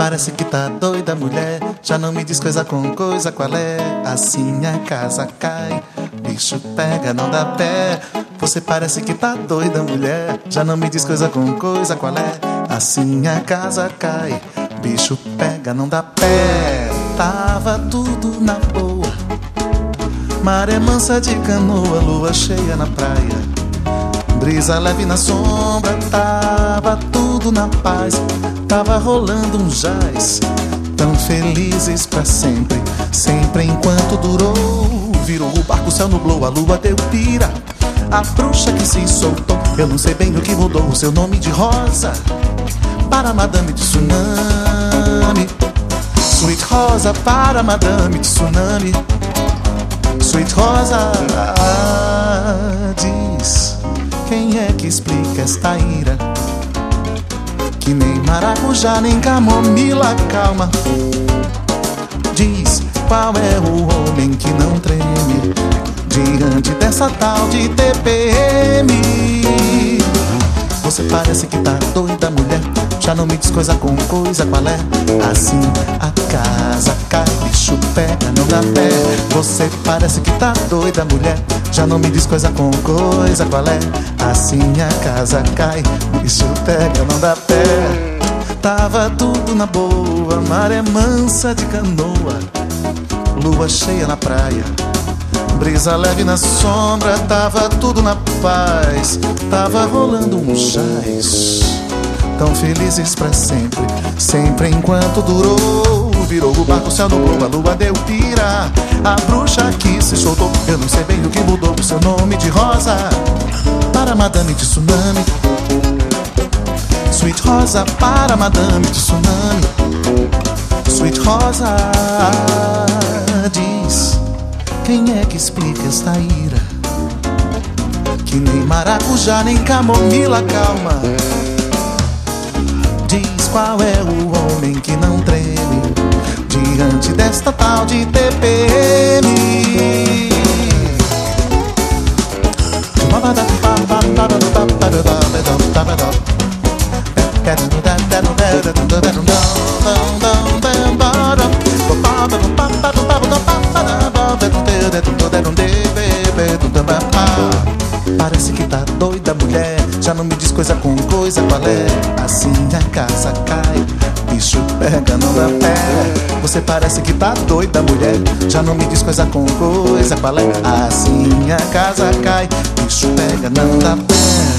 parece que tá doida, mulher. Já não me diz coisa com coisa, qual é? Assim a casa cai, bicho pega, não dá pé. Você parece que tá doida, mulher. Já não me diz coisa com coisa, qual é? Assim a casa cai, bicho pega, não dá pé. Tava tudo na boa. Maré mansa de canoa, lua cheia na praia. Brisa leve na sombra, tava tudo na paz. Tava rolando um jazz, tão felizes para sempre. Sempre enquanto durou, virou o barco, o céu nublou, a lua deu pira. A bruxa que se soltou, eu não sei bem o que mudou. O seu nome de rosa para Madame de Tsunami. Sweet Rosa para Madame de Tsunami. Sweet Rosa diz quem é que explica esta ira? Que nem maracujá, nem camomila, calma. Diz qual é o homem que não treme diante dessa tal de TPM. Você parece que tá doida, mulher. Já não me diz coisa com coisa, qual é? Assim a casa cai, bicho pega, não dá pé. Você parece que tá doida, mulher. Já não me diz coisa com coisa, qual é? Assim a casa cai, bicho pega, não dá pé. Tava tudo na boa, maré mansa de canoa, lua cheia na praia. Brisa leve na sombra, tava tudo na paz. Tava rolando um jazz. Tão felizes pra sempre, sempre enquanto durou. Virou o barco, céu nublou, a lua deu pira. A bruxa que se soltou, eu não sei bem o que mudou. O seu nome de rosa para Madame de Tsunami. Sweet Rosa para Madame de Tsunami. Sweet Rosa diz. Quem é que explica esta ira? Que nem maracujá, nem camomila, calma. Diz qual é o homem que não treme diante desta tal de TPM. Parece que tá doida, mulher. Já não me diz coisa com coisa, qual é? Assim a casa cai, bicho pega, não dá pé. Você parece que tá doida, mulher. Já não me diz coisa com coisa, qual é? Assim a casa cai, bicho pega, não dá pé.